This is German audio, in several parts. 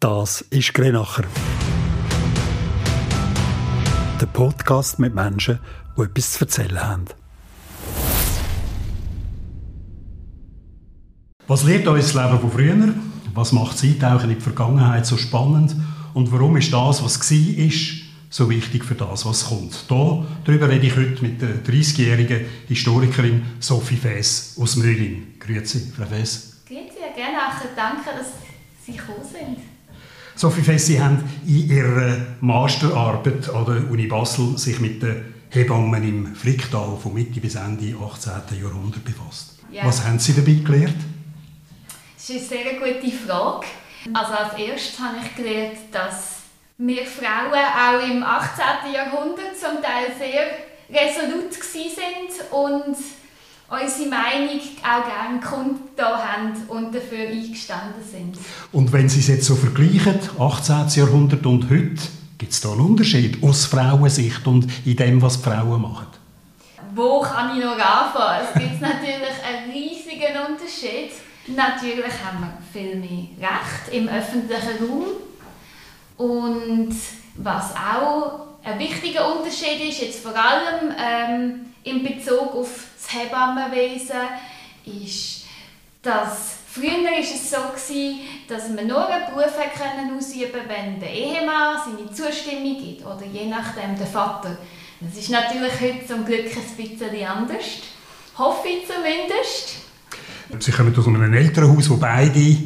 Das ist Grenacher. Der Podcast mit Menschen, die etwas zu erzählen haben. Was lehrt uns das Leben von früher? Was macht das Eintauchen in die Vergangenheit so spannend? Und warum ist das, was war, ist, so wichtig für das, was kommt? Da, darüber rede ich heute mit der 30-jährigen Historikerin Sophie Fess aus Mühlin. Grüezi, Frau Fess. Grüezi, Herr Grenacher. Danke, dass Sie gekommen sind. Sophie Fess, Sie haben in Ihrer Masterarbeit an der Uni Basel sich mit den Hebammen im Fricktal von Mitte bis Ende 18. Jahrhundert befasst. Ja. Was haben Sie dabei gelernt? Das ist eine sehr gute Frage. Also als erstes habe ich gelernt, dass wir Frauen auch im 18. Jahrhundert zum Teil sehr resolut sind und unsere Meinung auch gerne kundgetan haben und dafür eingestanden sind. Und wenn Sie es jetzt so vergleichen, 18. Jahrhundert und heute, gibt es da einen Unterschied aus Frauensicht und in dem, was die Frauen machen? Wo kann ich noch anfangen? Es gibt natürlich einen riesigen Unterschied. Natürlich haben wir viel mehr Recht im öffentlichen Raum. Und was auch ein wichtiger Unterschied ist, jetzt vor allem ähm, in Bezug auf das Hebammenwesen, ist, dass früher ist es so gewesen, dass man nur einen Beruf können ausüben wenn der Ehemann seine Zustimmung gibt oder je nachdem der Vater. Das ist natürlich heute zum Glück ein bisschen anders. Hoffe ich zumindest. Sie kommen aus einem Elternhaus, wo beide,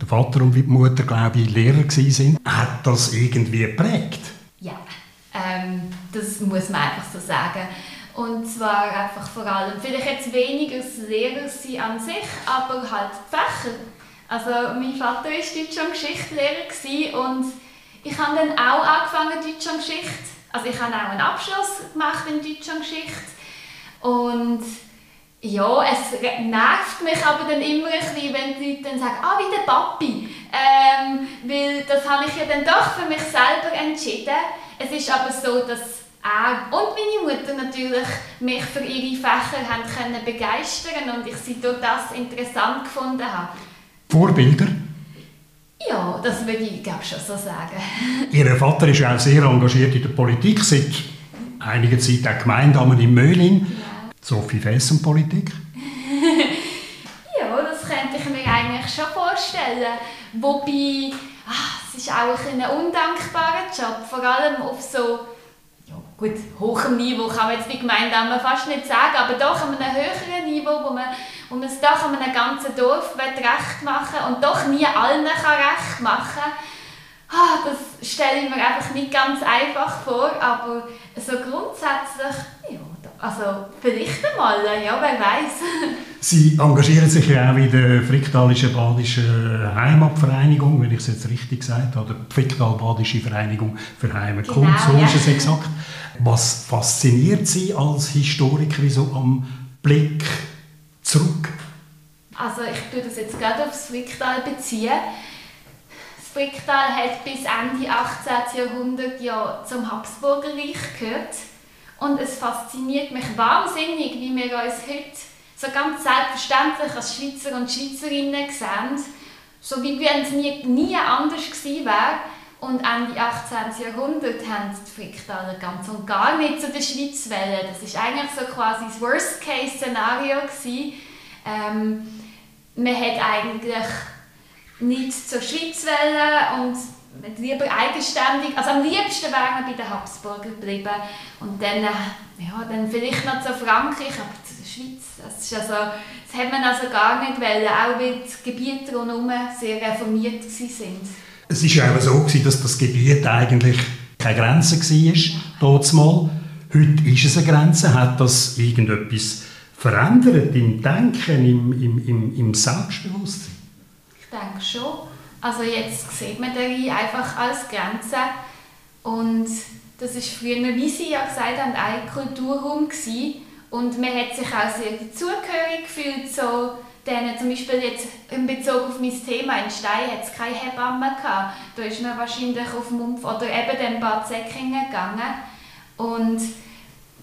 der Vater und die Mutter, glaube ich, Lehrer waren. Hat das irgendwie geprägt? Ja, ähm, das muss man einfach so sagen. Und zwar einfach vor allem, vielleicht jetzt weniger das Lehrer sein an sich, aber halt die Fächer. Also mein Vater war Deutsch- und Geschichtslehrer und ich habe dann auch angefangen Deutsch und Geschichte. Also ich habe auch einen Abschluss gemacht in Deutsch und Geschichte. Und ja, es nervt mich aber dann immer ein bisschen, wenn die Leute dann sagen, ah, wie der Papi. Ähm, weil das habe ich ja dann doch für mich selber entschieden. Es ist aber so, dass er und meine Mutter natürlich mich für ihre Fächer haben können begeistern und ich sie durch das interessant gefunden habe. Vorbilder? Ja, das würde ich glaube schon so sagen. Ihr Vater ist ja auch sehr engagiert in der Politik, seit einiger Zeit auch Gemeindamen in Möhlin. Ja. Sophie Fess und Politik? ja, das könnte ich mir eigentlich schon vorstellen. Wobei, ach, es ist auch ein, ein undankbarer Job, vor allem auf so ja, gut, hohem Niveau kann man jetzt wie Gemeindamen fast nicht sagen, aber doch an einem höheren Niveau, wo man, wo man es doch an einem ganzen Dorf recht machen und doch nie allen kann recht machen. Ah, das stelle ich mir einfach nicht ganz einfach vor, aber so grundsätzlich, ja, also vielleicht einmal, ja, wer weiß. Sie engagieren sich ja auch in der Fricktalischen Badischen Heimatvereinigung, wenn ich es jetzt richtig gesagt habe, oder Fricktal-Badische Vereinigung für Heimatkunst, genau, so ist es exakt. Was fasziniert Sie als Historikerin so am Blick zurück? Also ich tue das jetzt gerade aufs Fricktal beziehen. Das Fricktal hat bis Ende 18. Jahrhundert ja zum Habsburgerreich gehört und es fasziniert mich wahnsinnig, wie wir uns heute so ganz selbstverständlich als Schweizer und Schweizerinnen sehen, so wie wenn es nie, nie anders gewesen wäre. Und Ende 18. Jahrhundert haben die Fricktaler ganz und gar nicht zu der Schweiz wählen. Das war eigentlich so quasi das Worst-Case-Szenario. Ähm, man hat eigentlich nicht zur Schweiz wählen und lieber eigenständig, also am liebsten wären wir bei den Habsburger geblieben und dann, äh, ja, dann vielleicht noch zu Frankreich, aber zu der Schweiz, das, ist also, das hat man also gar nicht wollen, auch weil die Gebiete rundherum sehr reformiert waren. Es war ja auch so, dass das Gebiet eigentlich keine Grenze war, mal. Heute ist es eine Grenze. Hat das irgendetwas verändert im Denken, im, im, im, im Selbstbewusstsein? Ich denke schon. Also jetzt sieht man darin einfach als Grenze und das ist früher, wie Sie ja gesagt haben, ein Kulturraum gewesen. und man hat sich auch sehr dazugehörig gefühlt, so denen, zum Beispiel jetzt in Bezug auf mein Thema in Stein hat es keine Hebamme gehabt. Da ist man wahrscheinlich auf Mumpf oder eben den Bad Säckingen gegangen und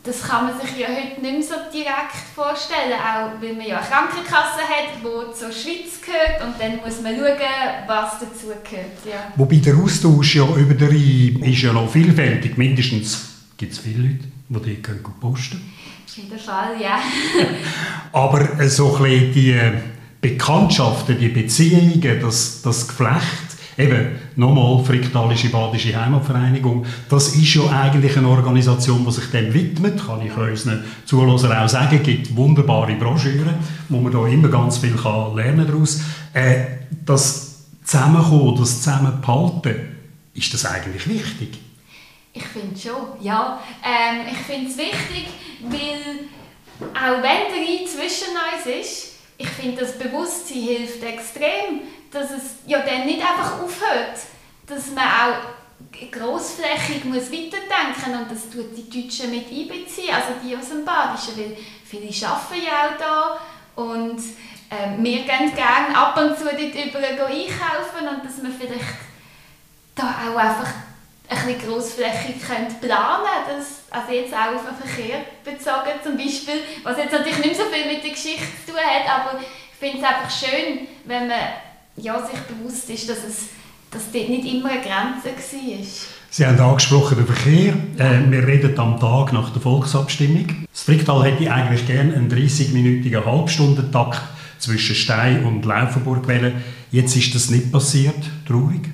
das kann man sich ja heute nicht mehr so direkt vorstellen, auch weil man ja eine Krankenkasse hat, die zur Schweiz gehört und dann muss man schauen, was dazu gehört. Ja. Wobei der Austausch ja über den Rhein ist ja noch vielfältig, mindestens gibt es viele Leute, die die können posten Auf jeden Fall, ja. Aber so ein bisschen die Bekanntschaften, die Beziehungen, das, das Geflecht, Eben, nochmal, Friktalische Badische Heimatvereinigung, das ist ja eigentlich eine Organisation, die sich dem widmet, kann ich unseren Zuhörern auch sagen, gibt wunderbare Broschüren, wo man da immer ganz viel kann lernen daraus. Äh, das Zusammenkommen, das Zusammenhalten, ist das eigentlich wichtig? Ich finde schon, ja. Ähm, ich finde es wichtig, weil auch wenn der Rhein zwischen uns ist, ich finde, das Bewusstsein hilft extrem dass es ja dann nicht einfach aufhört, dass man auch grossflächig muss weiterdenken und das tut die Deutschen mit einbeziehen, also die aus dem Badischen, weil viele arbeiten ja auch da und äh, wir gehen gerne ab und zu dort über einkaufen und dass man vielleicht da auch einfach ein bisschen grossflächig planen könnte, also jetzt auch auf den Verkehr bezogen zum Beispiel, was jetzt natürlich nicht so viel mit der Geschichte zu tun hat, aber ich finde es einfach schön, wenn man ja, sich bewusst ist, dass es dass dort nicht immer eine Grenze war. Sie haben angesprochen den Verkehr. Äh, wir reden am Tag nach der Volksabstimmung. Das Fricktal hätte eigentlich gerne einen 30-minütigen Halbstundentakt zwischen Stein und Laufenburg wählen. Jetzt ist das nicht passiert. Traurig?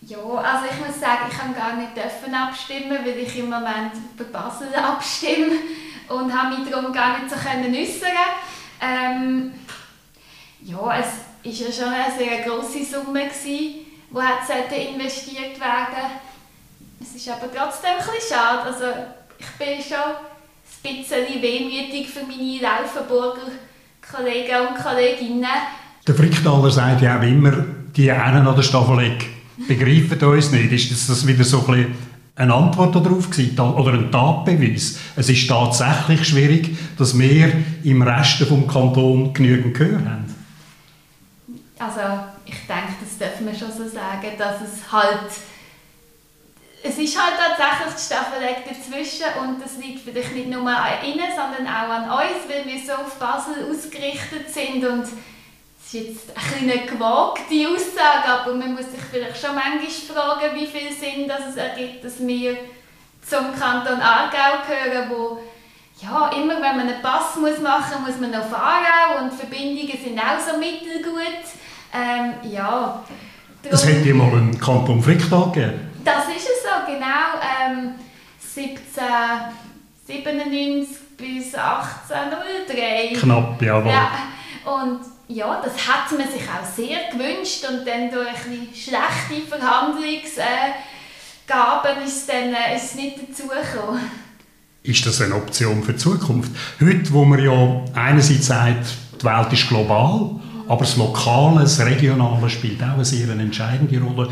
Ja, also ich muss sagen, ich kann gar nicht dürfen abstimmen, weil ich im Moment bei Basel abstimme und habe mich darum gar nicht so können äußern. Ähm, ja, es ist ja schon eine sehr grosse Summe die hat investiert werden Es ist aber trotzdem bisschen schade. Also ich bin schon ein bisschen wehmütig für meine Laufenburger Kollegen und Kolleginnen. Der Fricktaler sagt ja auch immer, die einen an der Staffelegg begreifen uns nicht. Ist das wieder so ein eine Antwort darauf gewesen, oder ein Tatbeweis? Es ist tatsächlich schwierig, dass wir im Rest des Kantons genügend Gehör haben. Also ich denke, das dürfen wir schon so sagen, dass es halt es ist halt tatsächlich die Staffelegg dazwischen und das liegt vielleicht nicht nur an Ihnen, sondern auch an uns, weil wir so auf Basel ausgerichtet sind und es ist jetzt eine gewagte Aussage, aber man muss sich vielleicht schon manchmal fragen, wie viel Sinn dass es ergibt, dass wir zum Kanton Aargau gehören, wo ja, immer wenn man einen Pass machen muss, muss man noch fahren und Verbindungen sind auch so mittelgut. Ähm, ja. Es hätte ja mal einen Kanton Fricktal gegeben. Das ist es so, genau. Ähm, 1797 bis 1803. Knapp, jawohl. Ja, und ja, das hat man sich auch sehr gewünscht und dann durch ein schlechte Verhandlungsgaben ist, dann, äh, ist es nicht dazu gekommen. Ist das eine Option für die Zukunft? Heute, wo man ja einerseits sagt, die Welt ist global, aber das Lokale, das Regionale spielt auch eine sehr entscheidende Rolle,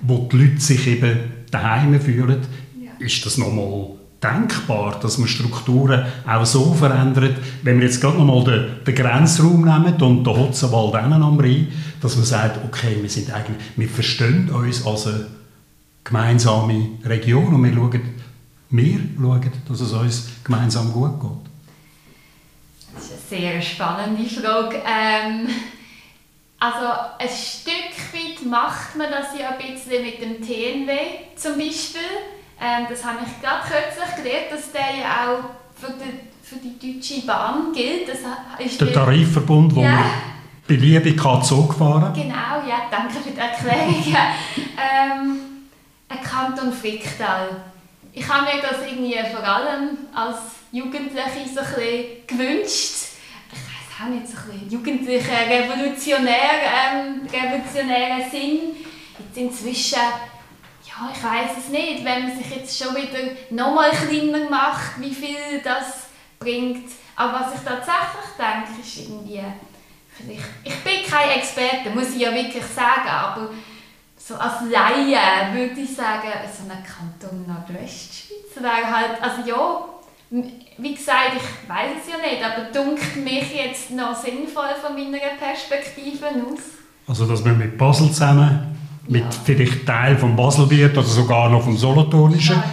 wo die Leute sich eben daheim fühlen. Ja. Ist das nochmal denkbar, dass man Strukturen auch so verändert, wenn wir jetzt gerade nochmal den, den Grenzraum nehmen und den Hotzenwald am Rhein, dass man sagt, okay, wir, sind eigentlich, wir verstehen uns als eine gemeinsame Region und wir schauen, wir schauen, dass es uns gemeinsam gut geht. Das ist eine sehr spannende Frage. Ähm also ein Stück weit macht man das ja ein bisschen mit dem TNW zum Beispiel. Ähm, das habe ich gerade kürzlich gelernt, dass der ja auch für die, für die Deutsche Bahn gilt. Das ist der Tarifverbund, wo ja. man beliebig kann Zug fahren Genau, ja, danke für die Erklärung. ähm, ein Kanton Fricktal. Ich habe mir das irgendwie vor allem als Jugendliche so ein bisschen gewünscht nicht so ein jugendlicher, revolutionär, ähm, revolutionärer Sinn. Jetzt inzwischen, ja, ich weiß es nicht, wenn man sich jetzt schon wieder noch mal kleiner macht, wie viel das bringt. Aber was ich tatsächlich denke, ist irgendwie, vielleicht, ich bin kein Experte, muss ich ja wirklich sagen, aber so als Laie würde ich sagen, so ein Kanton Nordwestschweiz wäre halt, also ja, wie gesagt, ich weiß es ja nicht, aber dunkelt mich jetzt noch sinnvoll von meiner Perspektive aus. Also, dass man mit Basel zusammen mit ja. vielleicht Teil vom Baselbiet oder sogar noch vom Solothurnischen. Ja,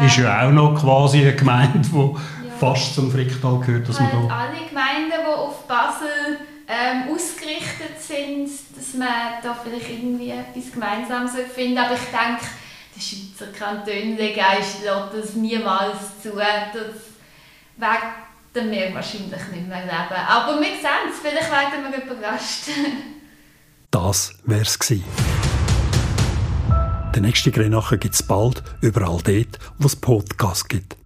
ja. ist ja auch noch quasi eine Gemeinde, die ja. fast zum Fricktal gehört. Dass halt man da alle Gemeinden, die auf Basel ähm, ausgerichtet sind, dass man da vielleicht irgendwie etwas gemeinsam finden Aber ich denke, die Schweizer Kantone legen das niemals zu. Das werden wir wahrscheinlich nicht mehr leben. Aber wir sehen es, vielleicht werden wir überrascht. Das wär's gewesen. Den nächsten Grenachen gibt es bald überall dort, wo es Podcasts gibt.